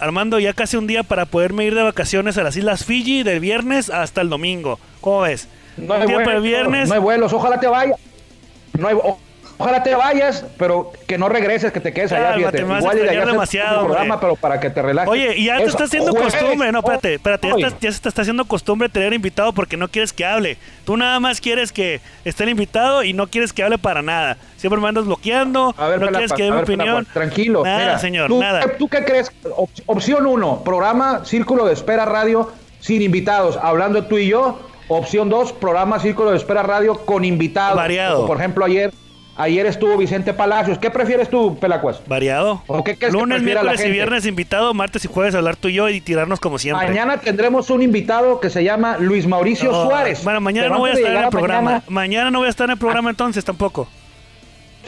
Armando, ya casi un día para poderme ir de vacaciones a las Islas Fiji del viernes hasta el domingo. ¿Cómo ves? No hay, vuelos, viernes. no hay vuelos, ojalá te vaya. No hay, Ojalá te vayas, pero que no regreses, que te quedes allá. Fíjate. Igual y allá demasiado, programa, pero para que te relajes. Oye, y ya te está haciendo costumbre, no, espérate, espérate, ya, se te está haciendo costumbre tener invitado porque no quieres que hable. Tú nada más quieres que esté el invitado y no quieres que hable para nada. Siempre me andas bloqueando, a ver, no quieres que dé mi opinión. tranquilo. Nada, señor, ¿tú, nada. ¿Tú qué crees? Opción uno, programa Círculo de Espera Radio sin invitados, hablando tú y yo. Opción dos, programa Círculo de Espera Radio con invitados. Variado. Por ejemplo, ayer Ayer estuvo Vicente Palacios. ¿Qué prefieres tú, Pelacuas? Variado. ¿O qué Lunes, miércoles y viernes invitado, martes y jueves hablar tú y yo y tirarnos como siempre. Mañana tendremos un invitado que se llama Luis Mauricio Suárez. Bueno, mañana no voy a estar en el programa. Mañana... no voy a estar en el programa entonces tampoco.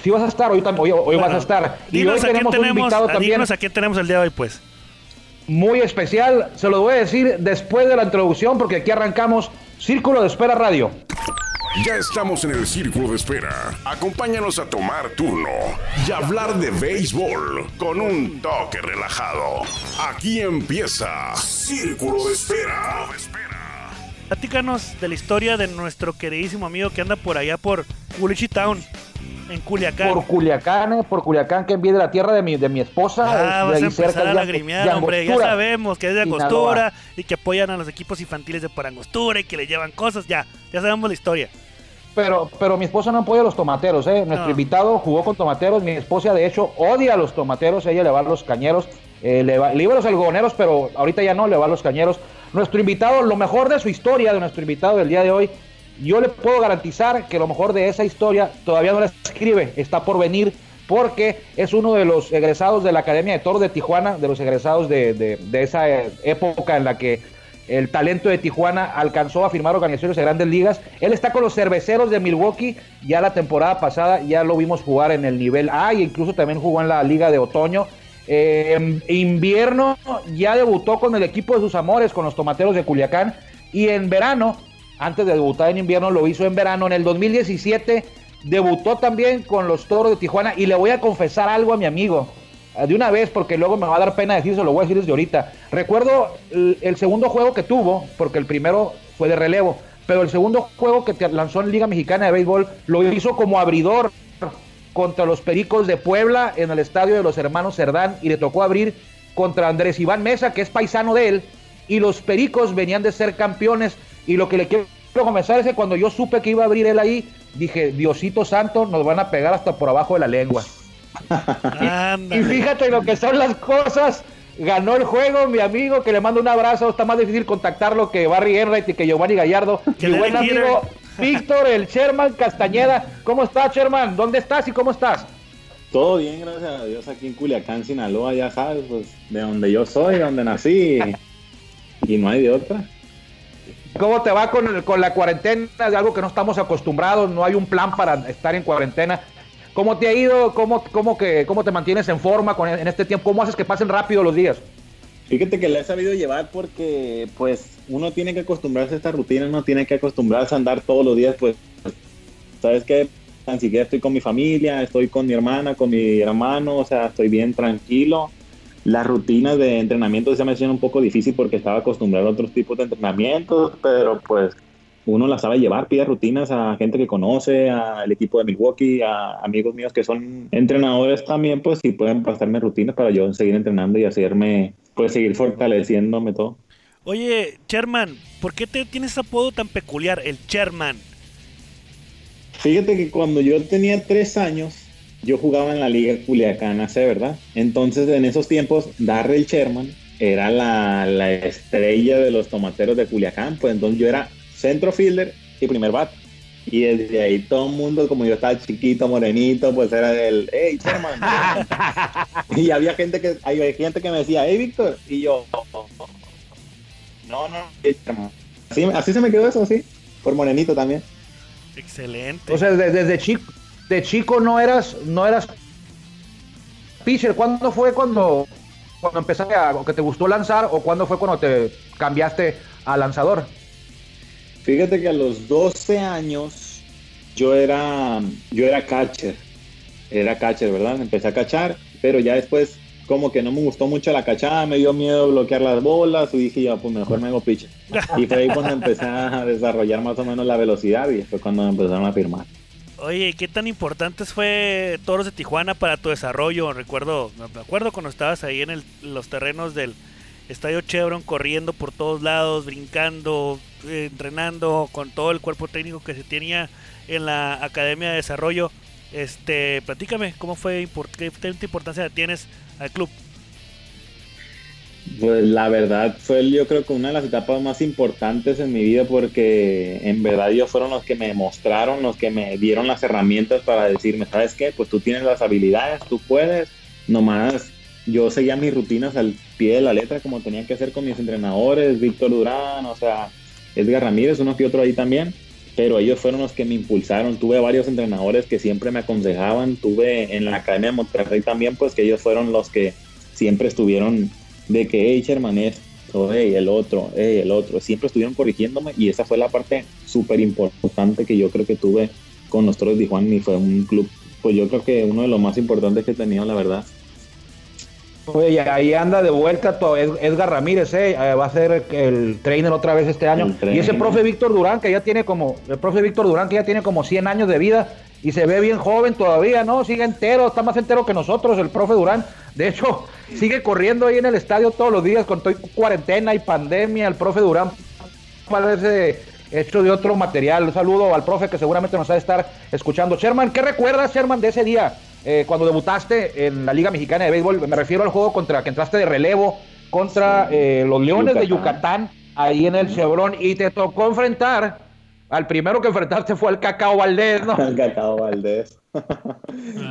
Sí vas a estar, hoy, hoy, vas a estar. y hoy tenemos, un invitado también. a quién tenemos el día de hoy, pues. Muy especial, se lo voy a decir después de la introducción porque aquí arrancamos Círculo de Espera Radio. Ya estamos en el círculo de espera. Acompáñanos a tomar turno y hablar de béisbol con un toque relajado. Aquí empieza Círculo de Espera. Platícanos de la historia de nuestro queridísimo amigo que anda por allá por Culichi Town, en Culiacán. Por Culiacán, eh, por Culiacán, que envíe de la tierra de mi, de mi esposa. Ah, vas a empezar a lagrimear, hombre. Ya sabemos que es de Angostura y que apoyan a los equipos infantiles de por Angostura y que le llevan cosas. Ya, ya sabemos la historia. Pero, pero mi esposa no apoya a los tomateros, ¿eh? Nuestro invitado jugó con tomateros. Mi esposa, de hecho, odia a los tomateros. Ella le va a los cañeros. Eh, le, va, le iba a los algodoneros, pero ahorita ya no, le va a los cañeros. Nuestro invitado, lo mejor de su historia, de nuestro invitado del día de hoy, yo le puedo garantizar que lo mejor de esa historia todavía no la escribe, está por venir, porque es uno de los egresados de la Academia de Toros de Tijuana, de los egresados de, de, esa época en la que el talento de Tijuana alcanzó a firmar organizaciones de grandes ligas. Él está con los cerveceros de Milwaukee. Ya la temporada pasada ya lo vimos jugar en el nivel A e incluso también jugó en la liga de otoño. Eh, invierno ya debutó con el equipo de sus amores, con los tomateros de Culiacán. Y en verano, antes de debutar en invierno, lo hizo en verano. En el 2017 debutó también con los toros de Tijuana. Y le voy a confesar algo a mi amigo. Eh, de una vez, porque luego me va a dar pena decirlo, lo voy a decir desde ahorita. Recuerdo el, segundo juego que tuvo, porque el primero fue de relevo, pero el segundo juego que lanzó en Liga Mexicana de Béisbol lo hizo como abridor contra los Pericos de Puebla en el estadio de los hermanos Cerdán y le tocó abrir contra Andrés Iván Mesa, que es paisano de él, y los Pericos venían de ser campeones. Y lo que le quiero comenzar es que cuando yo supe que iba a abrir él ahí, dije, Diosito Santo, nos van a pegar hasta por abajo de la lengua y fíjate lo que son las cosas. Ganó el juego, mi amigo, que le mando un abrazo. Está más difícil contactarlo que Barry Enright y que Giovanni Gallardo. Mi buen amigo Víctor, el Sherman Castañeda. ¿Cómo estás, Sherman? ¿Dónde estás y cómo estás? Todo bien, gracias a Dios, aquí en Culiacán, Sinaloa, ya sabes, pues de donde yo soy, donde nací, y no hay de otra. ¿Cómo te va con, con la cuarentena? De algo que no estamos acostumbrados, no hay un plan para estar en cuarentena. ¿Cómo te ha ido? ¿Cómo, cómo, que, cómo te mantienes en forma con, en este tiempo? ¿Cómo haces que pasen rápido los días? Fíjate que le he sabido llevar porque pues uno tiene que acostumbrarse a esta rutina, uno tiene que acostumbrarse a andar todos los días, pues, ¿sabes qué? Tan siquiera estoy con mi familia, estoy con mi hermana, con mi hermano, o sea, estoy bien tranquilo. Las rutinas de entrenamiento se me hacían un poco difícil porque estaba acostumbrado a otros tipos de entrenamientos, pero pues uno la sabe llevar, pide rutinas a gente que conoce, al equipo de Milwaukee, a amigos míos que son entrenadores también, pues si pueden pasarme rutinas para yo seguir entrenando y hacerme, pues seguir fortaleciéndome todo. Oye, Sherman, ¿por qué te tienes apodo tan peculiar, el Sherman? Fíjate que cuando yo tenía tres años, yo jugaba en la Liga Culiacana C, ¿verdad? Entonces, en esos tiempos, Darrell Sherman era la, la estrella de los tomateros de Culiacán, pues entonces yo era centro fielder y primer bat. Y desde ahí todo el mundo, como yo estaba chiquito, morenito, pues era el, hey, Sherman. y había gente que, hay gente que me decía, hey, Víctor. Y yo, no, no, así, así se me quedó eso, sí, por morenito también. Excelente. O sea, desde, chico, de chico no eras, no eras pitcher. ¿Cuándo fue cuando, cuando empezaste a, que te gustó lanzar o cuándo fue cuando te cambiaste a lanzador? Fíjate que a los 12 años yo era, yo era catcher. Era catcher, ¿verdad? Empecé a cachar, pero ya después como que no me gustó mucho la cachada, me dio miedo bloquear las bolas y dije ya, pues mejor me hago pitcher. Y fue ahí cuando empecé a desarrollar más o menos la velocidad y fue cuando me empezaron a firmar. Oye, ¿qué tan importantes fue Toros de Tijuana para tu desarrollo? Recuerdo, me acuerdo cuando estabas ahí en los terrenos del Estadio Chevron corriendo por todos lados, brincando, eh, entrenando con todo el cuerpo técnico que se tenía en la Academia de Desarrollo. Este, platícame, ¿cómo fue, qué tanta importancia tienes al club? Pues la verdad fue yo creo que una de las etapas más importantes en mi vida porque en verdad ellos fueron los que me mostraron, los que me dieron las herramientas para decirme, ¿sabes qué? Pues tú tienes las habilidades, tú puedes, nomás yo seguía mis rutinas al pie de la letra como tenía que hacer con mis entrenadores, Víctor Durán, o sea, Edgar Ramírez, uno que otro ahí también pero ellos fueron los que me impulsaron. Tuve varios entrenadores que siempre me aconsejaban. Tuve en la Academia de Monterrey también, pues que ellos fueron los que siempre estuvieron de que, hey, Sherman, esto, hey, el otro, hey, el otro. Siempre estuvieron corrigiéndome y esa fue la parte súper importante que yo creo que tuve con los Toros de Tijuana y fue un club, pues yo creo que uno de los más importantes que he tenido, la verdad. Oye, ahí anda de vuelta todo Edgar Ramírez, eh, eh, va a ser el trainer otra vez este año. Y ese profe Víctor Durán, que ya tiene como, el profe Víctor Durán, que ya tiene como 100 años de vida y se ve bien joven todavía, ¿no? Sigue entero, está más entero que nosotros, el profe Durán. De hecho, sigue corriendo ahí en el estadio todos los días con toda cuarentena y pandemia. El profe Durán parece hecho de otro material. Un saludo al profe que seguramente nos va a estar escuchando. Sherman, ¿qué recuerdas, Sherman, de ese día? Eh, cuando debutaste en la Liga Mexicana de Béisbol, me refiero al juego contra que entraste de relevo contra eh, los Leones de Yucatán, ahí en el Chevron, y te tocó enfrentar, al primero que enfrentaste fue al Cacao Valdés, ¿no? El Cacao Valdés.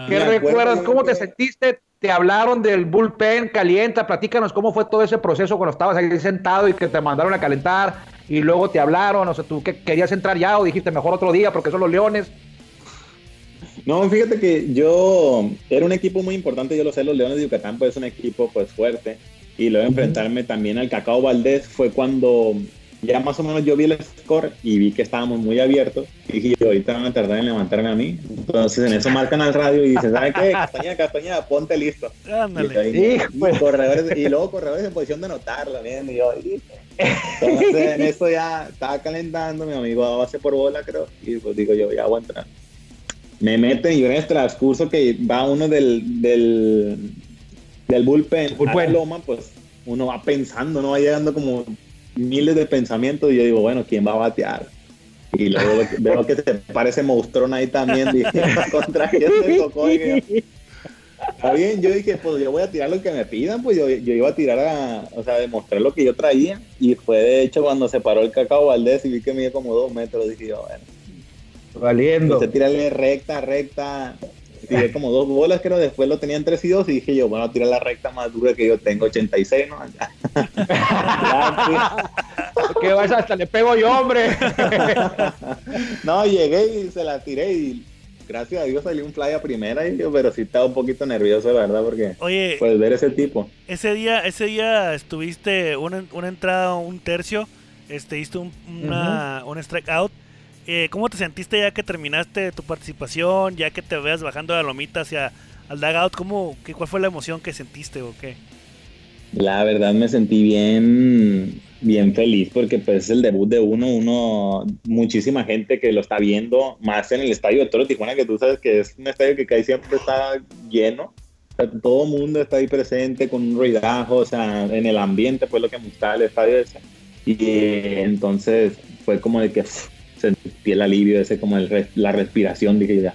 ¿Qué recuerdas? ¿Cómo te sentiste? ¿Te hablaron del bullpen? Calienta, platícanos cómo fue todo ese proceso cuando estabas ahí sentado y que te mandaron a calentar y luego te hablaron, o sea, tú que querías entrar ya o dijiste mejor otro día porque son los Leones. No, fíjate que yo era un equipo muy importante, yo lo sé, los Leones de Yucatán pues es un equipo pues fuerte y luego enfrentarme también al Cacao Valdés fue cuando ya más o menos yo vi el score y vi que estábamos muy abiertos y dije, ahorita van a tardar en levantarme a mí. Entonces en eso marcan al radio y dicen, ¿sabes qué? Castañeda, Castañeda, ponte listo. Y, pues. corredores, y, luego corredores en posición de anotarlo, bien, y yo, entonces en eso ya estaba calentando, mi amigo a base por bola creo, y pues digo yo, ya voy a entrar me meten y en el transcurso que va uno del, del, del bullpen, bullpen. loma, pues uno va pensando, no va llegando como miles de pensamientos y yo digo, bueno, ¿quién va a batear? Y luego veo que se parece monstruón ahí también, dije, contra quién se tocó. Está bien, yo dije, pues yo voy a tirar lo que me pidan, pues yo, yo iba a tirar a, o sea, demostrar lo que yo traía. Y fue de hecho cuando se paró el cacao Valdés y vi que mide como dos metros, dije yo, bueno, Valiendo. Entonces tirarle recta, recta. Tiré como dos bolas, creo. Después lo tenían 3 y 2 y dije yo, bueno, tirar la recta más dura que yo tengo, 86, ¿no? que vas hasta le pego yo, hombre. no, llegué y se la tiré y gracias a Dios salió un fly a primera, y yo, pero sí estaba un poquito nervioso, la verdad, porque Oye, puedes ver ese tipo. Ese día, ese día estuviste una, una entrada, un tercio, este, un, una, un strike out eh, ¿cómo te sentiste ya que terminaste tu participación, ya que te veas bajando la lomita hacia al dugout? ¿Cómo, qué, ¿Cuál fue la emoción que sentiste o qué? La verdad me sentí bien, bien feliz porque pues es el debut de uno, uno, muchísima gente que lo está viendo, más en el estadio de Toro Tijuana, que tú sabes que es un estadio que casi siempre está lleno. todo el mundo está ahí presente con un ruidajo, o sea, en el ambiente, pues lo que me gustaba el estadio ese. Y entonces fue como de que sentí el alivio ese como el, la respiración, dije ya.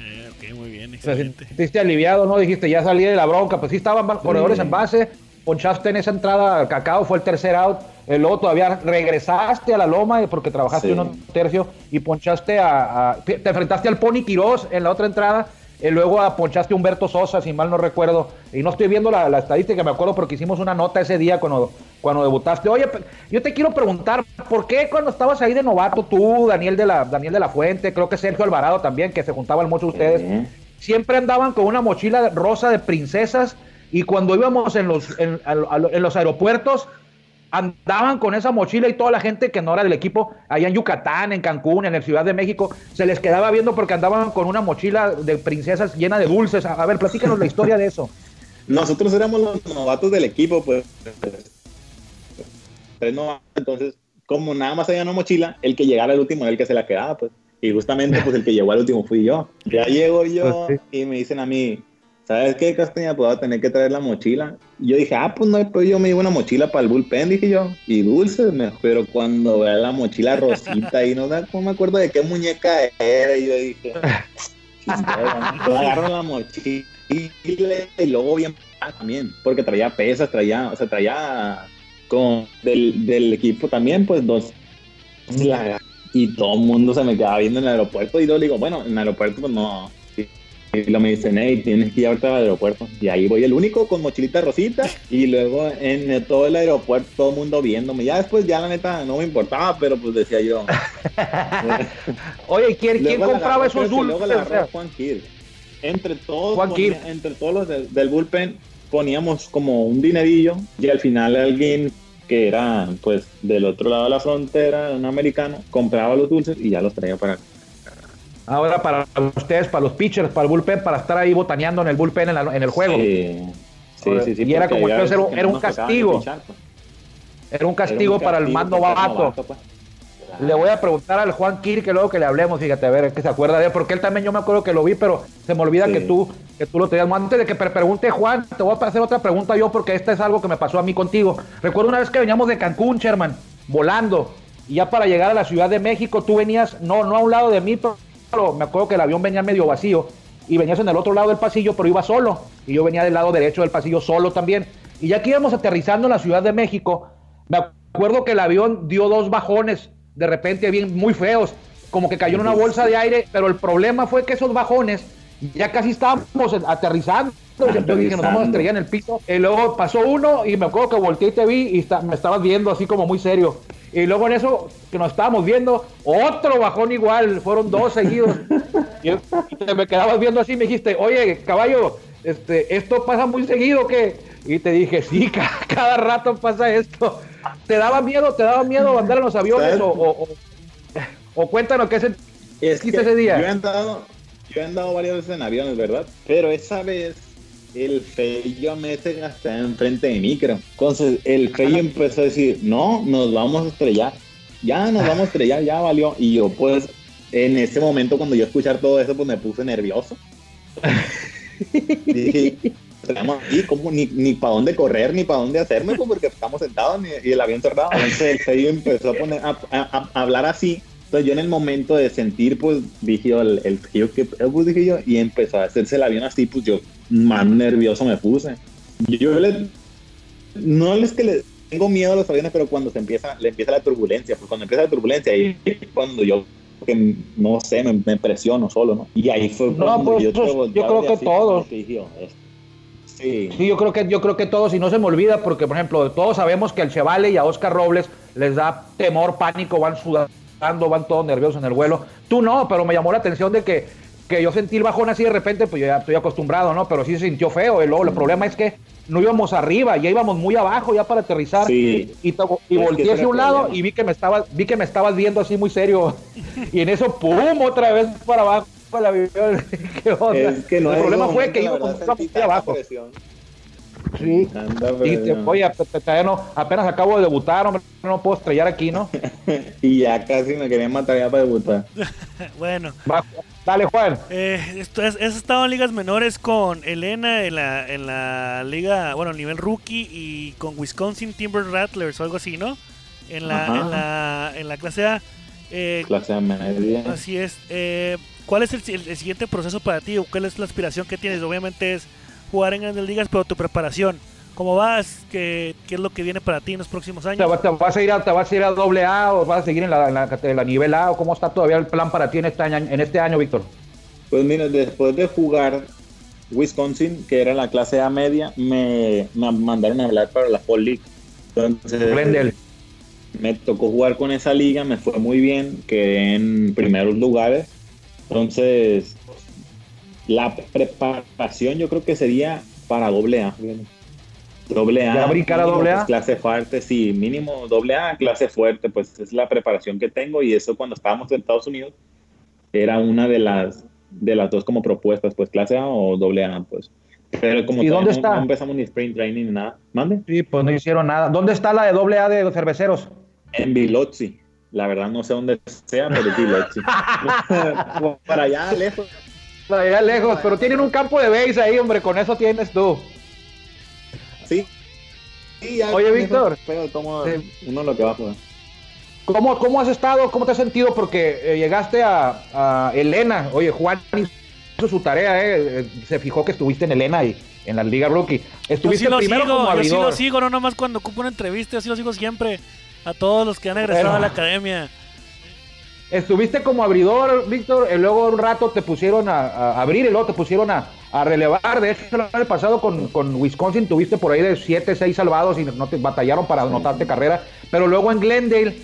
Eh, ok, muy bien, Sentiste aliviado, ¿no? Dijiste, ya salí de la bronca, pues sí estaban corredores en base, ponchaste en esa entrada al cacao, fue el tercer out, el luego todavía regresaste a la loma porque trabajaste un tercio y ponchaste a, te enfrentaste al Pony Quiroz en la otra entrada y luego ponchaste a Humberto Sosa, si mal no recuerdo. Y no estoy viendo la, la, estadística, me acuerdo porque hicimos una nota ese día cuando, cuando debutaste. Oye, yo te quiero preguntar, ¿por qué cuando estabas ahí de novato, tú, Daniel de la, Daniel de la Fuente, creo que Sergio Alvarado también, que se juntaban mucho ustedes, siempre andaban con una mochila rosa de princesas y cuando íbamos en los, en los aeropuertos andaban con esa mochila y toda la gente que no era del equipo, allá en Yucatán, en Cancún, en el Ciudad de México, se les quedaba viendo porque andaban con una mochila de princesas llena de dulces. A, ver, platícanos la historia de eso. nosotros éramos los novatos del equipo, pues. Tres novatos, entonces, como nada más había una mochila, el que llegara al último era el que se la quedaba, pues. Y justamente, pues el que llegó al último fui yo. Ya llego yo pues y me dicen a mí, ¿sabes qué, Castaña? Pues voy a tener que traer la mochila. Y yo dije, ah, pues no, pues yo me llevo una mochila para el bullpen, dije yo. Y dulces, pero cuando veo la mochila rosita ahí, no, no me acuerdo de qué muñeca era. Y yo dije, agarro la mochila y luego bien también, porque traía pesas, traía, o sea, traía con del, del equipo también, pues dos y todo el mundo se me quedaba viendo en el aeropuerto y yo digo, bueno, en el aeropuerto pues no. Y lo me dicen, hey, tienes que llevarte al aeropuerto. Y ahí voy el único con mochilita rosita. Y luego en todo el aeropuerto todo el mundo viéndome. Ya después, ya la neta, no me importaba, pero pues decía yo. Oye, ¿quién, ¿quién compraba esos dulces? Luego la Juan Kir. Entre todos, entre todos los del bullpen poníamos como un dinerillo y al final alguien que era pues del otro lado de la frontera, un americano, compraba los dulces y ya los traía para Ahora para ustedes, para los pitchers, para el bullpen, para estar ahí botaneando en el bullpen en, el juego. Sí, sí, sí. y era como era, era un castigo. Pues. Era un castigo para el mando bajo. Pues. Le voy a preguntar al Juan Kir que luego que le hablemos, fíjate, a ver, que se acuerda de él, porque él también yo me acuerdo que lo vi, pero se me olvida que tú que tú lo tenías. Antes de que pregunte Juan, te voy a hacer otra pregunta yo, porque esta es algo que me pasó a mí contigo. Recuerdo una vez que veníamos de Cancún, Sherman, volando, y ya para llegar a la Ciudad de México, tú venías, no, no a un lado de mí, pero me acuerdo que el avión venía medio vacío, y venías en el otro lado del pasillo, pero iba solo, y yo venía del lado derecho del pasillo solo también. Y ya que íbamos aterrizando en la Ciudad de México, me acuerdo que el avión dio dos bajones de repente bien muy feos, como que cayó en una bolsa de aire, pero el problema fue que esos bajones ya casi estábamos aterrizando. Entonces dije, nos vamos a estrellar en el piso. Y luego pasó uno y me acuerdo que volteé y te vi y me estabas viendo así como muy serio. Y luego en eso que nos estábamos viendo, otro bajón igual, fueron dos seguidos. y, te me quedabas viendo así y me dijiste, oye, caballo, este, esto pasa muy seguido que... Y te dije, sí, cada rato pasa esto. ¿Te daba miedo, te daba miedo andar en los aviones o, o, cuéntanos qué es ese día? Yo he, andado, yo he andado varias veces en aviones, ¿verdad? Pero esa vez el feyo me se hasta enfrente de mí, creo. Entonces el feyo empezó a decir, no, nos vamos a estrellar. Ya nos vamos a estrellar, ya valió. Y yo pues en ese momento cuando yo escuchar todo eso pues me puse nervioso. Dije, estamos aquí, como ni, ni para dónde correr, ni para dónde hacerme, pues, porque estamos sentados y el avión cerrado. Entonces el sello empezó a, poner, a, hablar así. Entonces yo en el momento de sentir, pues dije yo, el, el que, pues dije yo, y empezó a hacerse el avión así, pues yo más nervioso me puse. Yo le, no es que le tengo miedo a los aviones, pero cuando se empieza, le empieza la turbulencia, pues cuando empieza la turbulencia y cuando yo que no sé, me, presiono solo, ¿no? Y ahí fue no, pues, yo, yo creo que todos. Sí. yo creo que yo creo que todos, y no se me olvida, porque por ejemplo, todos sabemos que al Chevale y a Oscar Robles les da temor, pánico, van sudando, van todos nerviosos en el vuelo. Tú no, pero me llamó la atención de que, que yo sentí el bajón así de repente, pues yo ya estoy acostumbrado, ¿no? Pero sí se sintió feo. Y luego el problema es que no íbamos arriba, ya íbamos muy abajo ya para aterrizar. Y, y, volteé hacia un lado y vi que me estabas, vi que me estabas viendo así muy serio. y en eso, pum, otra vez para abajo el avión. Es que no el problema fue que íbamos muy abajo. Sí. oye, apenas acabo de debutar, hombre, no puedo estrellar aquí, ¿no? y ya casi me querían matar ya para debutar. bueno. dale, Juan. Eh, esto es, estado en ligas menores con Elena en la, en la liga, bueno, nivel rookie y con Wisconsin Timber Rattlers o algo así, ¿no? En la, en la, en la clase A. Eh, clase A media. Así es. Eh, ¿Cuál es el, el, siguiente proceso para ti? ¿Cuál es la aspiración que tienes? Obviamente es jugar en grandes ligas, pero tu preparación. ¿Cómo vas? ¿Qué, ¿Qué, es lo que viene para ti en los próximos años? ¿Te, vas, a ir a, te vas a ir a doble A o vas a seguir en la, en la, nivel A? ¿O cómo está todavía el plan para ti en este año, en este año Víctor? Pues mira, después de jugar Wisconsin, que era la clase A media, me, mandaron a hablar para la Fall League. Entonces, me tocó jugar con esa liga, me fue muy bien, quedé en primeros lugares. Entonces, la preparación yo creo que sería para doble A. Doble A. brincar a doble A? Pues, clase fuerte, sí, mínimo doble A, clase fuerte, pues es la preparación que tengo y eso cuando estábamos en Estados Unidos era una de las de las dos como propuestas, pues clase A o doble A, pues. Pero como ¿Y dónde no, está? no empezamos ni sprint training ni nada. ¿Mande? Sí, pues no hicieron nada. ¿Dónde está la de doble A de los cerveceros? En Biloxi. La verdad no sé dónde sea, pero es Biloxi. Para allá, lejos. Allá lejos, pero tienen un campo de base ahí, hombre, con eso tienes tú. Sí. Sí, ya Oye, Víctor. eso, Pero tomo Sí. uno lo que va a jugar. ¿Cómo, ¿Cómo has estado? ¿Cómo te has sentido? Porque eh, llegaste a, a Elena. Oye, Juan hizo su tarea, ¿eh? Eh, Se fijó que estuviste en Elena y en la Liga Rookie. Yo Estuviste sí lo primero sigo, como yo sí lo sigo, no nomás cuando ocupo una entrevista, yo sí lo sigo siempre. A todos los que han egresado Bueno. a la academia. Estuviste como abridor, Víctor, y luego un rato te pusieron a, a abrir y luego te pusieron a, a relevar. De hecho, el año pasado con, con Wisconsin tuviste por ahí de 7, 6 salvados y no te batallaron para anotarte carrera. Pero luego en Glendale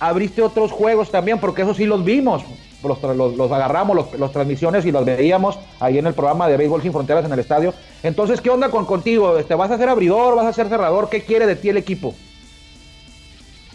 abriste otros juegos también, porque eso sí los vimos. Los, tra- los- los agarramos, los, los transmisiones y los veíamos ahí en el programa de Béisbol Sin Fronteras en el estadio. Entonces, ¿qué onda con contigo? ¿Te vas a ser abridor? ¿Vas a ser cerrador? ¿Qué quiere de ti el equipo?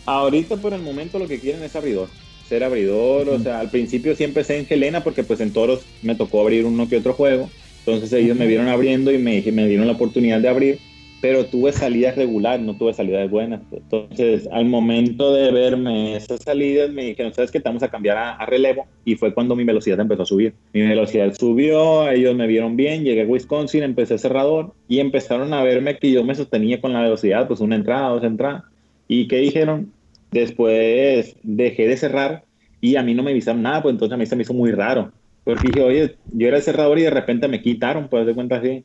Ahorita por el momento lo que quieren es abridor. Ser abridor, o sea, al principio siempre empecé en Helena porque pues en Toros me tocó abrir uno que otro juego. Entonces ellos me vieron abriendo y me, me dieron la oportunidad de abrir, pero tuve salidas regulares, no tuve salidas buenas. Entonces al momento de verme esas salidas me dijeron, ¿sabes qué? Te vamos a cambiar a, a relevo y fue cuando mi velocidad empezó a subir. Mi velocidad subió, ellos me vieron bien, llegué a Wisconsin, empecé cerrador y empezaron a verme que yo me sostenía con la velocidad, pues una entrada, dos entradas. ¿Y qué dijeron? Después dejé de cerrar y a mí no me avisaron nada, pues entonces a mí se me hizo muy raro. Porque dije, oye, yo era el cerrador y de repente me quitaron, pues de cuenta así.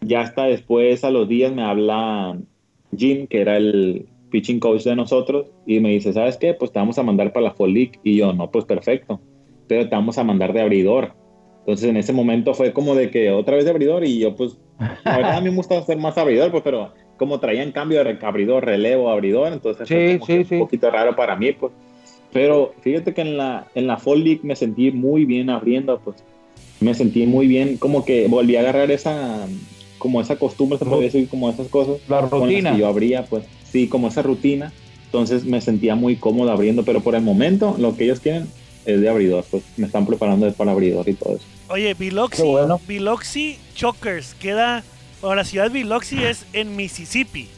Ya hasta después, a los días, me habla Jim, que era el pitching coach de nosotros, y me dice, ¿sabes qué? Pues te vamos a mandar para la Fall League. Y yo, no, pues perfecto, pero te vamos a mandar de abridor. Entonces en ese momento fue como de que otra vez de abridor y yo pues, la verdad a mí me gusta ser más abridor, pues, pero como traían cambio de abridor, relevo, abridor, entonces Sí, fue como sí, que sí. un poquito raro para mí, pues. Pero fíjate que en la, en la Fall League me sentí muy bien abriendo, pues. Me sentí muy bien, como que volví a agarrar esa, como esa costumbre, se podría decir, como esas cosas. La rutina. que yo abría, pues. Sí, como esa rutina. Entonces me sentía muy cómodo abriendo, pero por el momento lo que ellos quieren es de abridor, pues me están preparando para abridor y todo eso. Oye, Biloxi, bueno. Biloxi Chokers queda, o la ciudad de Biloxi es en Mississippi.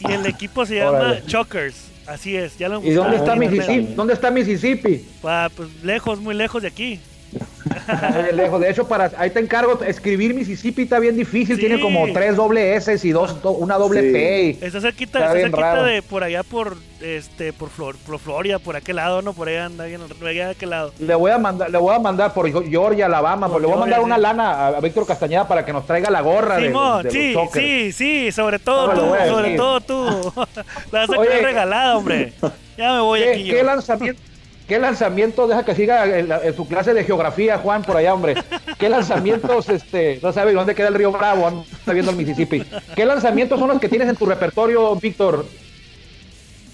Y el equipo se llama Órale. Chokers. Así es, ya lo ¿Y dónde está Mississippi? ¿Dónde está Mississippi? Ah, pues lejos, muy lejos de aquí. Muy lejos. De hecho, para ahí te encargo, escribir Mississippi está bien difícil. Sí. Tiene como tres doble S y dos, do- una doble Sí. P. y- Está cerquita, Está está cerquita de por allá por este por, Flor, por Florida, por aquel lado, no, por allá anda bien, allá de aquel lado. Le voy a mandar, le voy a mandar por Georgia, Alabama, Por le voy a mandar una sí. lana a, a Víctor Castañeda para que nos traiga la gorra de, Simón, de sí, los sí, sí, sobre todo No tú, sobre todo tú. La vas a Oye, quedar regalada, hombre. Ya me voy aquí ¿Qué, yo. qué lanzamiento? ¿Qué lanzamiento? Deja que siga en, la- en su clase de geografía, Juan, por allá, hombre. ¿Qué lanzamientos, este, no sabe dónde queda el río Bravo? anda Está viendo el Mississippi. ¿Qué lanzamientos son los que tienes en tu repertorio, Víctor?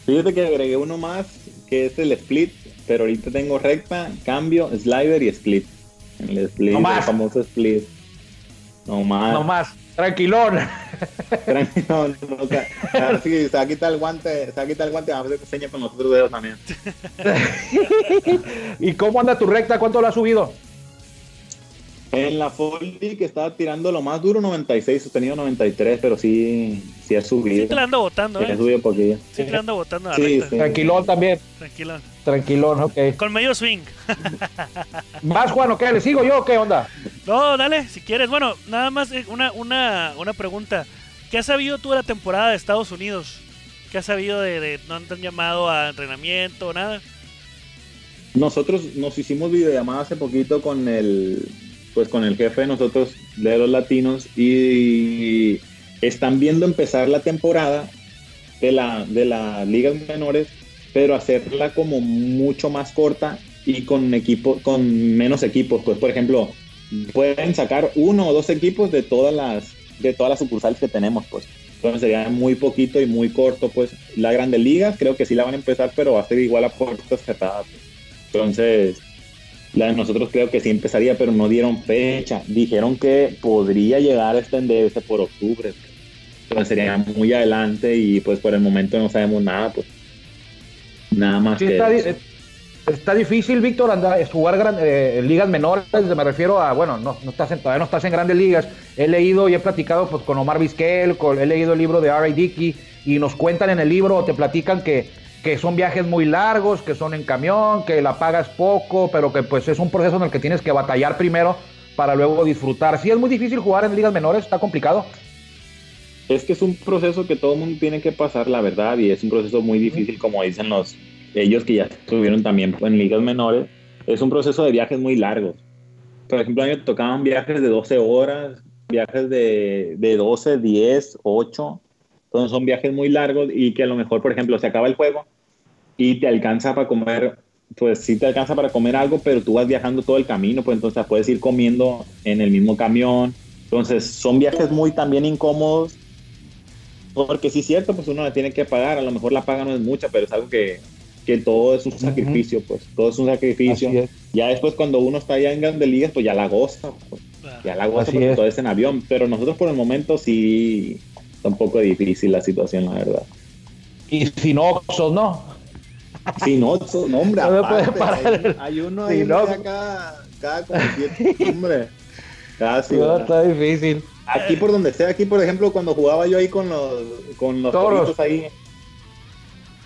Fíjate que agregué uno más, que es el split, pero ahorita tengo recta, cambio, slider y split. El split, No más. el famoso split. No más. No más, tranquilón. Tranquilo, no, no, ca- ah, sí, se va a quitar el guante, se va a quitar el guante, vamos a hacer seña con los otros dedos también. ¿Y cómo anda tu recta? ¿Cuánto lo has subido? En la Foldy que estaba tirando lo más duro 96, sostenido 93, pero sí, sí ha subido. Sí te la ando botando, Sí ha eh. subido poquillo. Sí te la ando botando a la Sí, recta. sí. Tranquilón también. Tranquilo. Tranquilón, ok. Con medio swing. ¿Más, Juan, o qué? ¿Le sigo yo o qué onda? No, dale, si quieres. Bueno, nada más eh, una, una, una pregunta. ¿Qué has sabido tú de la temporada de Estados Unidos? ¿Qué has sabido de, de no te han llamado a entrenamiento o nada? Nosotros nos hicimos videollamada hace poquito con el pues con el jefe de nosotros de los latinos y están viendo empezar la temporada de la de las ligas menores, pero hacerla como mucho más corta y con equipo con menos equipos, pues por ejemplo, pueden sacar uno o dos equipos de todas las de todas las sucursales que tenemos, pues. Entonces sería muy poquito y muy corto, pues. La Grande Liga creo que sí la van a empezar, pero va a ser igual a puertas cerradas. Entonces, la de nosotros creo que sí empezaría, pero no dieron fecha. Dijeron que podría llegar a extenderse por octubre. Entonces sería muy adelante y pues por el momento no sabemos nada, pues. Nada más Sí, que está, eso. está difícil, Víctor, andar, jugar eh, en ligas menores. Me refiero a, bueno, no, no estás todavía no estás en grandes ligas. He leído y he platicado pues, con Omar Vizquel, he leído el libro de R.A. Dickey y nos cuentan en el libro, te platican que, que son viajes muy largos, que son en camión, que la pagas poco, pero que pues es un proceso en el que tienes que batallar primero para luego disfrutar. Sí, es muy difícil jugar en ligas menores, está complicado. Es que es un proceso que todo el mundo tiene que pasar, la verdad, y es un proceso muy difícil, como dicen los ellos que ya estuvieron también en ligas menores. Es un proceso de viajes muy largos. Por ejemplo, a mí me tocaban viajes de 12 horas, viajes de, de 12, 10, 8. Entonces son viajes muy largos y que a lo mejor, por ejemplo, se acaba el juego y te alcanza para comer, pues sí te alcanza para comer algo, pero tú vas viajando todo el camino, pues entonces puedes ir comiendo en el mismo camión. Entonces son viajes muy también incómodos porque sí es cierto, pues uno la tiene que pagar, a lo mejor la paga no es mucha, pero es algo que, que todo es un sacrificio, pues todo es un sacrificio. Ya después cuando uno está allá en grandes ligas, pues ya la goza, pues, ya la goza porque todo es en avión, pero nosotros por el momento sí está un poco difícil la situación, la verdad. Y sin Oxos, ¿no? Sin Oxos, no, hombre, no aparte, parar. Hay, uno ahí cada, cada hombre. Casi. No, está difícil. Aquí por donde sea, aquí por ejemplo, cuando jugaba yo ahí con los, con los toros ahí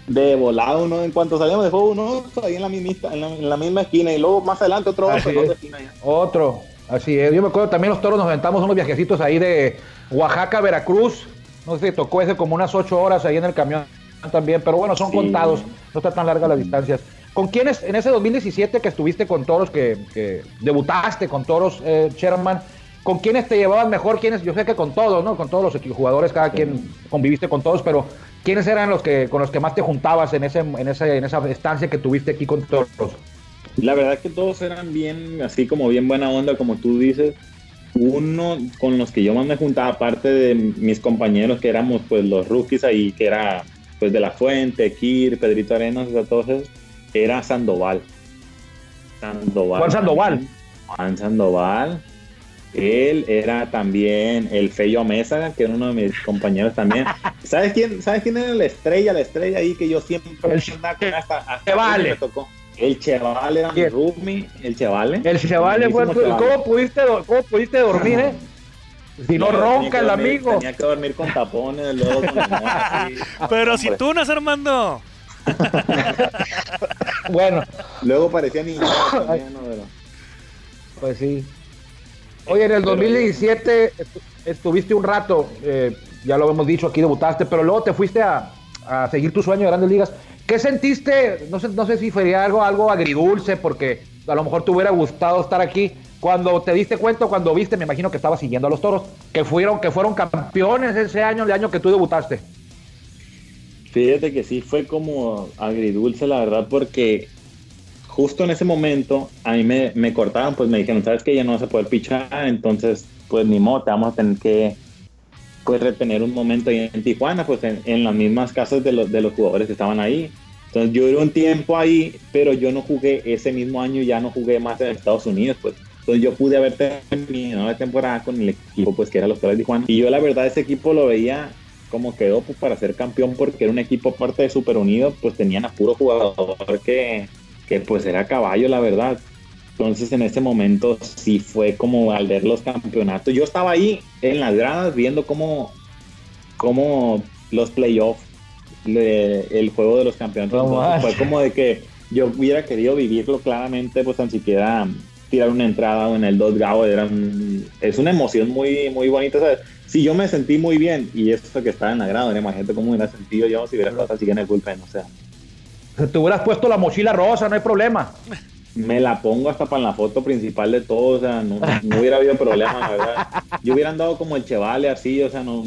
de volado, uno en cuanto salíamos de juego, uno ahí en la, misma, en la, misma esquina y luego más adelante otro Otro, así es. Yo me acuerdo también los toros nos aventamos unos viajecitos ahí de Oaxaca, Veracruz. No sé si tocó ese como unas ocho horas ahí en el camión también, pero bueno, son contados, no está tan larga las distancias. ¿Con quiénes en ese 2017 que estuviste con toros, que, debutaste con toros, eh, Sherman? ¿Con quiénes te llevaban mejor? ¿Quiénes? Yo sé que con todos, ¿no? Con todos los jugadores, cada quien conviviste con todos, pero ¿quiénes eran los que con los que más te juntabas en ese, en ese, en esa estancia que tuviste aquí con todos? La verdad es que todos eran bien, así como bien buena onda, como tú dices. Uno con los que yo más me juntaba, aparte de mis compañeros que éramos pues los rookies ahí, que era pues de la Fuente, Kir, Pedrito Arenas, o sea, todos esos, era Sandoval. Sandoval. Juan Sandoval. Juan Sandoval él era también el Feyo Mesa, que era uno de mis compañeros también. ¿Sabes quién, ¿Sabes quién era la estrella? La estrella ahí que yo siempre el hasta, hasta Chevale. me tocó. El Chevale era mi roomie, el Chevale. El Chevale fue ¿cómo pudiste, ¿Cómo pudiste dormir, eh? Si no ronca el amigo. Tenía que dormir con tapones, luego con Pero si tú no, Armando. bueno. Luego parecía niño. Pues sí. Oye, en el 2017 estuviste un rato, eh, ya lo hemos dicho aquí, debutaste, pero luego te fuiste a, seguir tu sueño de grandes ligas. ¿Qué sentiste? No sé, no sé si fue algo, algo agridulce, porque a lo mejor te hubiera gustado estar aquí. Cuando te diste cuenta, cuando viste, me imagino que estabas siguiendo a los toros, que fueron, que fueron campeones ese año, el año que tú debutaste. Fíjate que sí fue como agridulce, la verdad, porque justo en ese momento a mí me, me cortaban, pues me dijeron, sabes que ya no vas a poder pichar, entonces pues ni modo, te vamos a tener que pues retener un momento ahí en Tijuana, pues en, las mismas casas de los, de los jugadores que estaban ahí. Entonces yo duré un tiempo ahí, pero yo no jugué ese mismo año, ya no jugué más en Estados Unidos, pues. Entonces yo pude haber terminado la temporada con el equipo, pues que era los Toros de Tijuana. Y yo la verdad ese equipo lo veía como quedó pues, para ser campeón porque era un equipo parte de Super Unido, pues tenían a puro jugador que, que pues era caballo, la verdad. Entonces en ese momento sí fue como al ver los campeonatos. Yo estaba ahí en las gradas viendo cómo, cómo los playoffs, el juego de los campeonatos. fue como de que yo hubiera querido vivirlo claramente, pues tan siquiera tirar una entrada o en el dos gao era es una emoción muy muy bonita ¿sabes? si yo me sentí muy bien y eso que estaba en la grada imagínate cómo hubiera sentido yo si hubiera estado así en el bullpen o sea te hubieras puesto la mochila rosa, no hay problema. Me la pongo hasta para la foto principal de todo, o sea, no, hubiera habido problema, la verdad. Yo hubiera andado como el chevale así, o sea, no.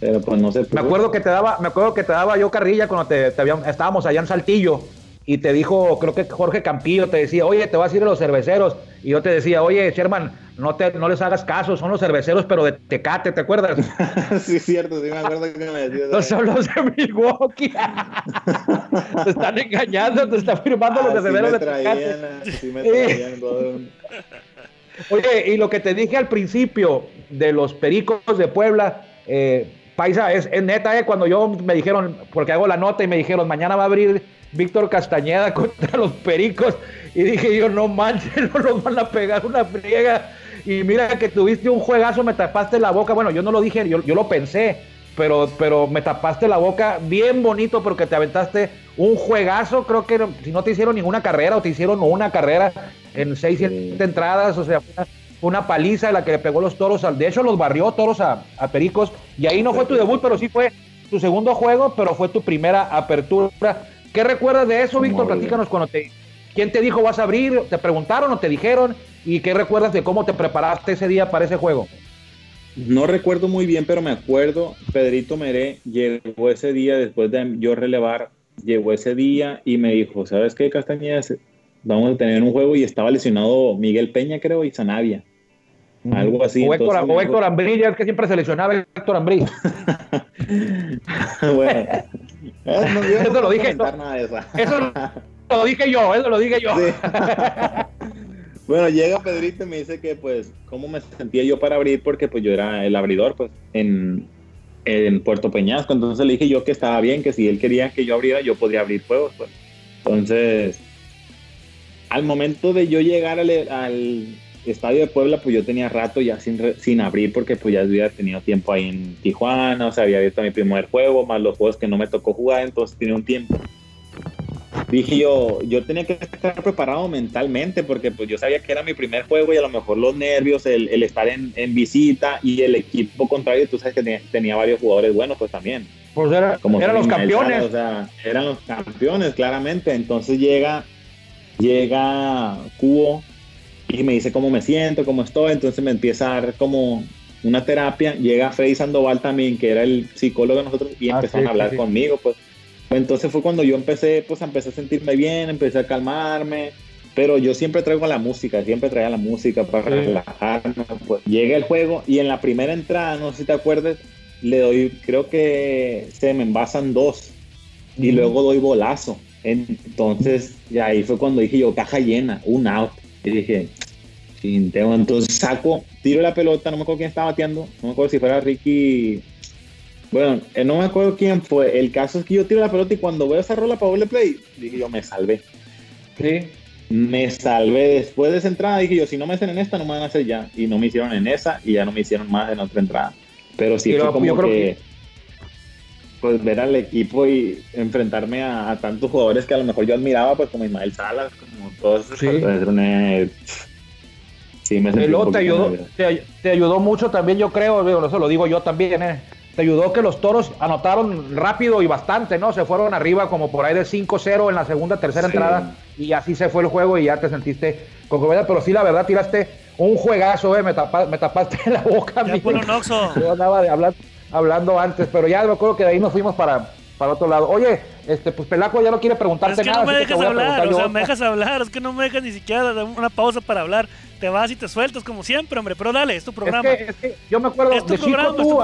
Pero pues no sé. Me acuerdo que te daba, me acuerdo que te daba yo carrilla cuando te, estábamos allá en Saltillo y te dijo, creo que Jorge Campillo te decía, oye, te vas a ir a los cerveceros. Y yo te decía, oye, Sherman, no, te, no les hagas caso, son los cerveceros, pero de Tecate, ¿te acuerdas? sí, es cierto, sí me acuerdo que me decías. No son los de Milwaukee. te están engañando, te están firmando los cerveceros de Tecate. Sí me traían Oye, y lo que te dije al principio de los pericos de Puebla, eh, Paisa, es, neta, eh, cuando yo me dijeron, porque hago la nota y me dijeron, mañana va a abrir Víctor Castañeda contra los Pericos, y dije yo, no manches, no nos van a pegar una friega. Y mira que tuviste un juegazo, me tapaste la boca. Bueno, yo no lo dije, yo, yo lo pensé, pero, pero me tapaste la boca bien bonito porque te aventaste un juegazo. Creo que si no te hicieron ninguna carrera o te hicieron una carrera en seis, siete entradas, o sea, una paliza la que le pegó los toros. Al, de hecho, los barrió toros a, Pericos. Y ahí no fue tu debut, pero sí fue tu segundo juego, pero fue tu primera apertura. ¿Qué recuerdas de eso, Víctor? Platícanos cuando te. ¿Quién te dijo vas a abrir? ¿Te preguntaron o te dijeron? ¿Y qué recuerdas de cómo te preparaste ese día para ese juego? No recuerdo muy bien, pero me acuerdo, Pedrito Meré llegó ese día después de yo relevar, llegó ese día y me dijo, ¿sabes qué, Castañeda? Vamos a tener un juego y estaba lesionado Miguel Peña, creo, y Sanavia. Algo así. O Héctor, o Héctor Ambrilla, es que siempre seleccionaba Héctor Ambrilla. bueno, eso, lo dije yo. Eso lo dije yo, eso lo dije yo. Bueno, llega Pedrito y me dice que, pues, cómo me sentía yo para abrir, porque pues yo era el abridor, pues, en, en Puerto Peñasco. Entonces le dije yo que estaba bien, que si él quería que yo abriera, yo podría abrir juegos, pues. Entonces, al momento de yo llegar al, Estadio de Puebla, pues yo tenía rato ya sin, sin abrir porque pues ya había tenido tiempo ahí en Tijuana, o sea, había abierto mi primer juego, más los juegos que no me tocó jugar, entonces tenía un tiempo. Dije yo, yo tenía que estar preparado mentalmente porque pues yo sabía que era mi primer juego y a lo mejor los nervios, el, el estar en, en, visita y el equipo contrario, tú sabes que tenía, varios jugadores buenos pues también. Pues era, Como eran los campeones. o sea, eran los campeones, claramente. Entonces llega, llega Cubo y me dice cómo me siento, cómo estoy, entonces me empieza a dar como una terapia, llega Freddy Sandoval también, que era el psicólogo de nosotros, y ah, empezaron a hablar conmigo, pues. Entonces fue cuando yo empecé, pues empecé a sentirme bien, empecé a calmarme, pero yo siempre traigo la música, siempre traía la música para relajarme. Pues. Llega el juego y en la primera entrada, no sé si te acuerdas, le doy, creo que se me envasan dos y luego doy bolazo. Entonces, ya ahí fue cuando dije yo, caja llena, un out. Y dije, entonces saco, tiro la pelota, no me acuerdo quién estaba bateando, no me acuerdo si fuera Ricky. Bueno, eh, no me acuerdo quién fue. El caso es que yo tiro la pelota y cuando veo esa rola para doble play, dije yo, me salvé. Sí. Me salvé. Después de esa entrada, dije yo, si no me hacen en esta, no me van a hacer ya. Y no me hicieron en esa y ya no me hicieron más en otra entrada. Pero sí fue como que, Pues ver al equipo y enfrentarme a, tantos jugadores que a lo mejor yo admiraba, pues como Ismael Salas, como todos esos. Sí. Sí, me te ayudó, te, ayudó mucho también, yo creo, eso lo digo yo también, ¿eh? Te ayudó que los toros anotaron rápido y bastante, ¿no? Se fueron arriba como por ahí de 5-0 en la segunda, tercera entrada y así se fue el juego y ya te sentiste con comida, pero sí, la verdad, tiraste un juegazo, ¿eh? Me, me tapaste la boca. Ya Yo andaba de hablar, hablando antes, pero ya me acuerdo que de ahí nos fuimos para, para otro lado. Oye, este, pues Pelaco ya no quiere preguntarte nada. Es que no me dejas hablar, o sea, me dejas hablar, es que no me dejas ni siquiera dar una pausa para hablar. Te vas y te sueltas como siempre, hombre, pero dale, es tu programa. Es que, yo me acuerdo, de chico tú,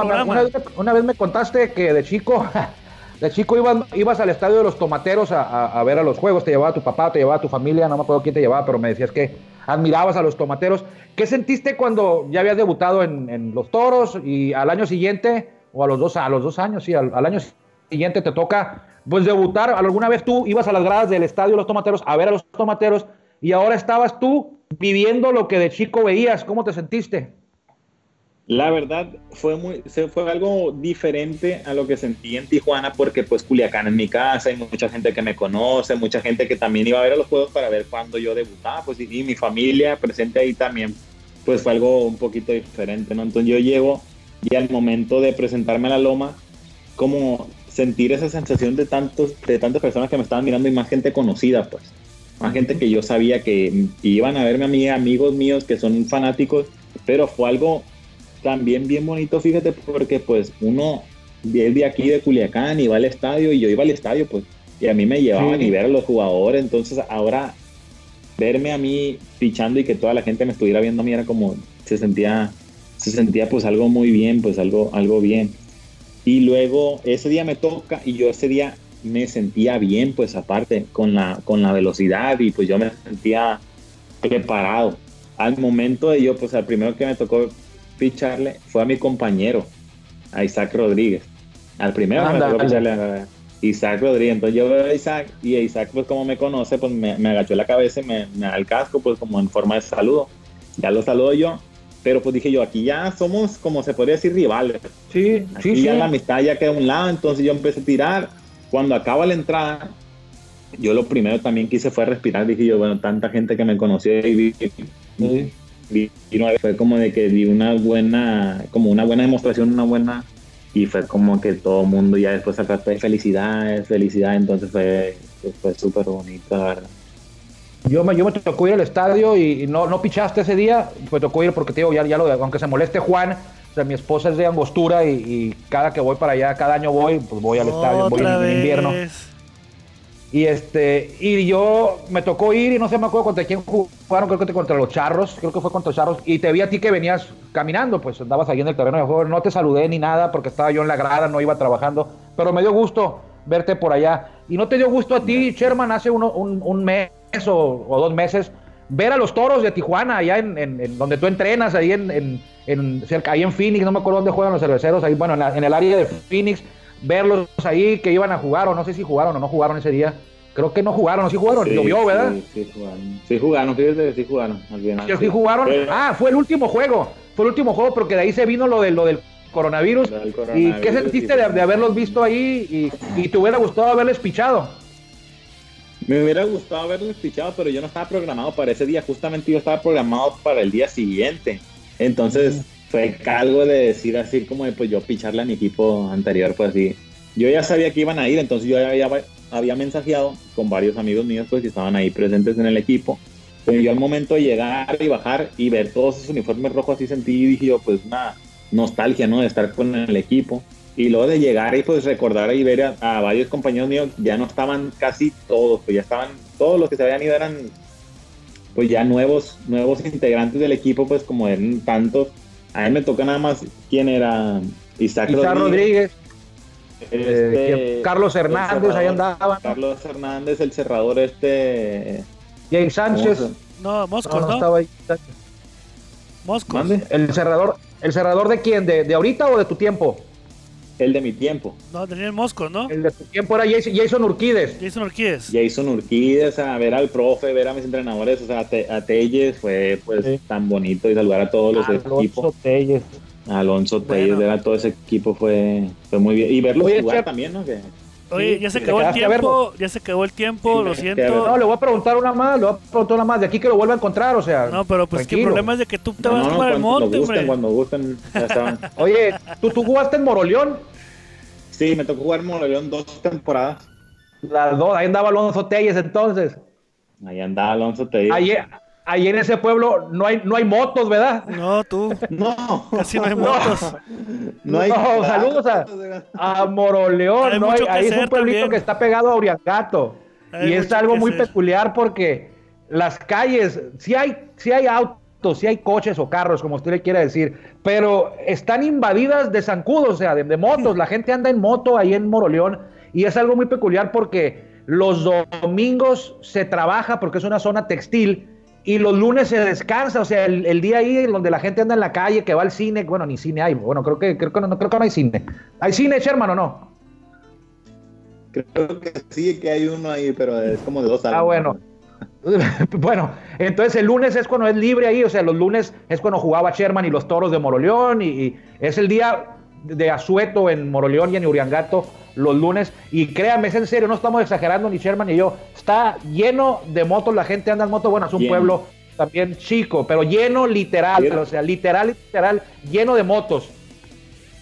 una vez, me contaste que de chico, de chico ibas, ibas al estadio de los tomateros a, ver a los juegos, te llevaba tu papá, te llevaba tu familia, no me acuerdo quién te llevaba, pero me decías que admirabas a los tomateros. ¿Qué sentiste cuando ya habías debutado en, los toros y al año siguiente, o a los dos, a los dos años, sí, al, al año siguiente te toca pues debutar. ¿Alguna vez tú ibas a las gradas del estadio los tomateros a ver a los tomateros y ahora estabas tú viviendo lo que de chico veías? ¿Cómo te sentiste? La verdad fue muy fue algo diferente a lo que sentí en Tijuana porque pues Culiacán es mi casa, hay mucha gente que me conoce, mucha gente que también iba a ver a los juegos para ver cuando yo debutaba, pues y, mi familia presente ahí también, pues fue algo un poquito diferente, ¿no? Entonces yo llego y al momento de presentarme a la loma, como sentir esa sensación de tantos, de tantas personas que me estaban mirando y más gente conocida, pues. Más gente que yo sabía que iban a verme a mí, amigos míos que son fanáticos, pero fue algo también bien bonito, fíjate, porque pues uno es de aquí de Culiacán y va al estadio y yo iba al estadio, pues, y a mí me llevaban y ver a los jugadores, entonces ahora verme a mí fichando y que toda la gente me estuviera viendo a mí era como, se sentía, se sentía pues algo muy bien, pues algo, algo bien. Y luego ese día me toca y yo ese día me sentía bien, pues aparte, con la, con la velocidad y pues yo me sentía preparado. Al momento de yo, pues al primero que me tocó ficharle fue a mi compañero, a Isaac Rodríguez. Al primero me tocó picharle a Isaac Rodríguez. Entonces yo veo a Isaac y Isaac, pues como me conoce, pues me, agachó la cabeza y me, me da el casco, pues como en forma de saludo. Ya lo saludo yo, pero pues dije yo, aquí ya somos, como se podría decir, rivales. Sí, aquí sí, ya la amistad ya queda a un lado, entonces yo empecé a tirar. Cuando acaba la entrada, yo lo primero también quise fue respirar. Dije yo, bueno, tanta gente que me conoció y vi, vi, fue como de que di una buena, como una buena demostración, una buena, y fue como que todo el mundo ya después de felicidades, felicidad, entonces fue, fue súper bonito, la verdad. Yo me, yo me tocó ir al estadio y, no, no pichaste ese día, me tocó ir porque te digo, ya, ya lo, aunque se moleste Juan, o sea, mi esposa es de Angostura y, cada que voy para allá, cada año voy, pues voy al estadio, voy en, invierno. Y este, y yo me tocó ir y no sé me acuerdo contra quién jugaron, creo que contra los Charros, creo que fue contra los Charros, y te vi a ti que venías caminando, pues andabas ahí en el terreno de juego, no te saludé ni nada porque estaba yo en la grada, no iba trabajando, pero me dio gusto verte por allá. Y no te dio gusto a ti, Sherman, hace un, un mes o, dos meses, ver a los toros de Tijuana, allá en, donde tú entrenas, ahí en, cerca, ahí en Phoenix, no me acuerdo dónde juegan los cerveceros, ahí, bueno, en, el área de Phoenix, verlos ahí que iban a jugar, o no sé si jugaron o no jugaron ese día. Creo que no jugaron, sí jugaron, llovió, ¿verdad? Sí, jugaron. Sí jugaron, sí jugaron. Sí, jugaron. Ah, fue el último juego. Fue el último juego porque de ahí se vino lo, de, lo del coronavirus. ¿Y qué sentiste de, haberlos visto ahí y, y te hubiera gustado haberles pichado? Me hubiera gustado haberles pichado, pero yo no estaba programado para ese día. Justamente yo estaba programado para el día siguiente. Entonces fue algo de decir así como de pues yo picharle a mi equipo anterior, pues así. Yo ya sabía que iban a ir, entonces yo ya había, mensajeado con varios amigos míos pues que estaban ahí presentes en el equipo. Pero yo al momento de llegar y bajar y ver todos esos uniformes rojos así sentí y dije yo pues una nostalgia, ¿no? De estar con el equipo. Y luego de llegar y pues recordar y ver a, varios compañeros míos, ya no estaban casi todos, pues ya estaban, todos los que se habían ido eran pues ya nuevos, nuevos integrantes del equipo, pues como eran tantos. A mí me toca nada más quién era Isaac, Rodríguez. Este, Carlos Hernández, ahí andaba. Carlos Hernández, el cerrador este. Jay Sánchez. No, Moscos, ¿no? estaba ahí. Moscos. El cerrador, ¿El cerrador de quién? ¿De, ¿De ahorita o de tu tiempo? El de mi tiempo. No, tenía el Mosco, ¿no? El de tu tiempo era Jason, Urquides. Jason Urquides. Jason Urquides, a ver al profe, ver a mis entrenadores, o sea, a, Telles fue pues tan bonito y saludar a todos los Alonso equipos. Telles. Alonso Telles, ver a todo ese equipo fue, fue muy bien. Y verlo jugar también, ¿no? Que, Oye, ya se acabó el tiempo, ya se acabó el tiempo, lo siento. No, le voy a preguntar una más, le voy a preguntar una más, de aquí que lo vuelva a encontrar, o sea. No, pero pues que el problema es de que tú te vas para el monte, hombre. Cuando gusten, ya estaban. Oye, ¿tú, ¿tú jugaste en Moroleón? Sí, me tocó jugar en Moroleón dos temporadas. Las dos, ahí andaba Alonso Telles entonces. Ahí andaba Alonso Telles. Ahí, en ese pueblo no hay, no hay motos, ¿verdad? No, tú. No. Casi no hay motos. No, hay saludos a, Moroleón. no ahí es un pueblito que está pegado a Uriangato. y es algo muy peculiar porque las calles, sí hay, sí hay autos, sí hay coches o carros, como usted le quiera decir, pero están invadidas de zancudos, o sea, de, motos. La gente anda en moto ahí en Moroleón y es algo muy peculiar porque los domingos se trabaja porque es una zona textil y los lunes se descansa, o sea, el, día ahí donde la gente anda en la calle, que va al cine, bueno, ni cine hay, bueno, creo que, creo que, no, creo que no hay cine. ¿Hay cine, Sherman, o no? Creo que sí, que hay uno ahí, pero es como de dos años. Ah, bueno. bueno, entonces el lunes es cuando es libre ahí, o sea, los lunes es cuando jugaba Sherman y los toros de Moroleón, y, es el día de asueto en Moroleón y en Uriangato los lunes. Y créanme, es en serio, no estamos exagerando ni Sherman ni yo. Está lleno de motos, la gente anda en moto. Bueno, es un pueblo también chico, pero lleno literal, o sea, literal, literal, lleno de motos.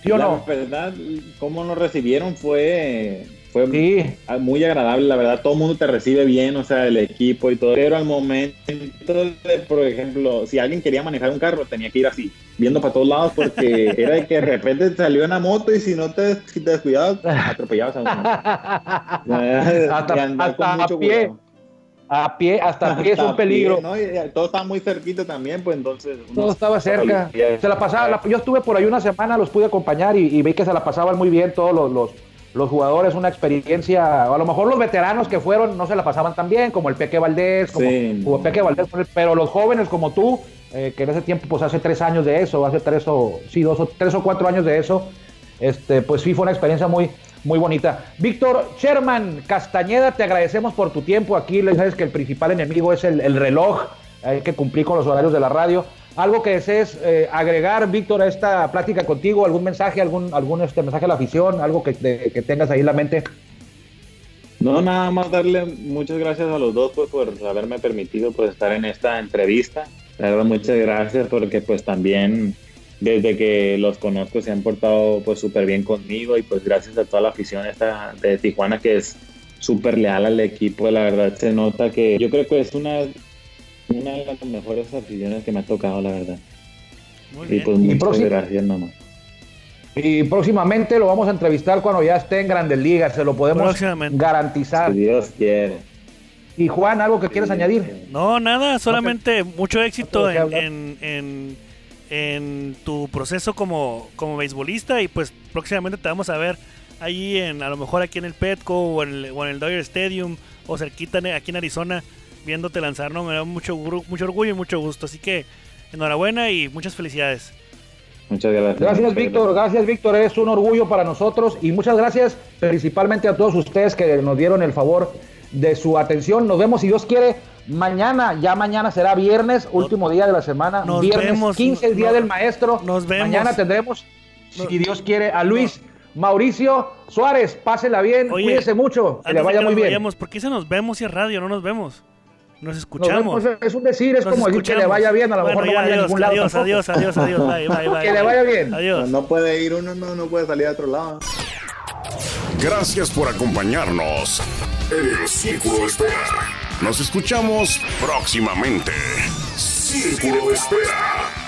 ¿Sí o no? Verdad, cómo nos recibieron fue fue muy agradable, la verdad, todo el mundo te recibe bien, o sea, el equipo y todo. Pero al momento de, por ejemplo, si alguien quería manejar un carro, tenía que ir así, viendo para todos lados, porque era de que de repente salió una moto y si no te, si te descuidabas, atropellabas a uno. hasta, a pie. A pie, hasta a pie es un peligro. todo estaba muy cerquito también, pues entonces. Todo estaba cerca. Se la pasaba, yo estuve por ahí una semana, los pude acompañar y, vi que se la pasaban muy bien todos los los jugadores una experiencia, a lo mejor los veteranos que fueron no se la pasaban tan bien, como el Peque Valdés, como, Peque Valdés, pero los jóvenes como tú, eh, que en ese tiempo, pues hace tres años de eso, hace tres o, sí, dos o tres o cuatro años de eso, este, pues sí fue una experiencia muy, muy bonita. Víctor Sherman Castañeda, te agradecemos por tu tiempo aquí. Le sabes que el principal enemigo es el, reloj. Hay que cumplir con los horarios de la radio. ¿Algo que desees eh, agregar, Víctor, a esta plática contigo? ¿Algún mensaje, algún, algún este, mensaje a la afición? ¿Algo que, que tengas ahí en la mente? No, nada más darle muchas gracias a los dos pues, por haberme permitido pues, estar en esta entrevista. La verdad, muchas gracias porque pues también desde que los conozco se han portado pues súper bien conmigo y pues gracias a toda la afición esta de Tijuana que es súper leal al equipo, la verdad se nota que yo creo que es una, una de las mejores aficiones que me ha tocado, la verdad. y pues muchas gracias nomás. Y próximamente lo vamos a entrevistar cuando ya esté en Grandes Ligas, se lo podemos garantizar. Si Dios quiere. Y Juan, ¿algo que quieres añadir? No, nada, solamente mucho éxito en, en, en, tu proceso como, como beisbolista y pues próximamente te vamos a ver ahí en, a lo mejor aquí en el Petco o en el, o en el Dodger Stadium o cerquita aquí en Arizona viéndote lanzar, ¿no? Me da mucho, mucho orgullo y mucho gusto, así que enhorabuena y muchas felicidades. Muchas gracias. Gracias, Víctor. Gracias, Víctor. Es un orgullo para nosotros y muchas gracias principalmente a todos ustedes que nos dieron el favor de su atención. Nos vemos, si Dios quiere, mañana. Ya mañana será viernes, último día de la semana. viernes, 15, el día del maestro. Nos vemos. Mañana tendremos, si Dios quiere, a Luis. Mauricio Suárez, pásela bien, cuídese mucho, que le vaya muy bien. ¿Por qué se nos vemos si es radio? No nos vemos. Nos escuchamos. es un decir, es como decir que le vaya bien, a lo mejor no vaya a ningún lado. Adiós, adiós, adiós, adiós, bye, bye, bye, Que le vaya bien. Adiós. No, puede ir uno, no, no puede salir a otro lado. Gracias por acompañarnos en el Círculo de Espera. Nos escuchamos próximamente. Círculo de Espera.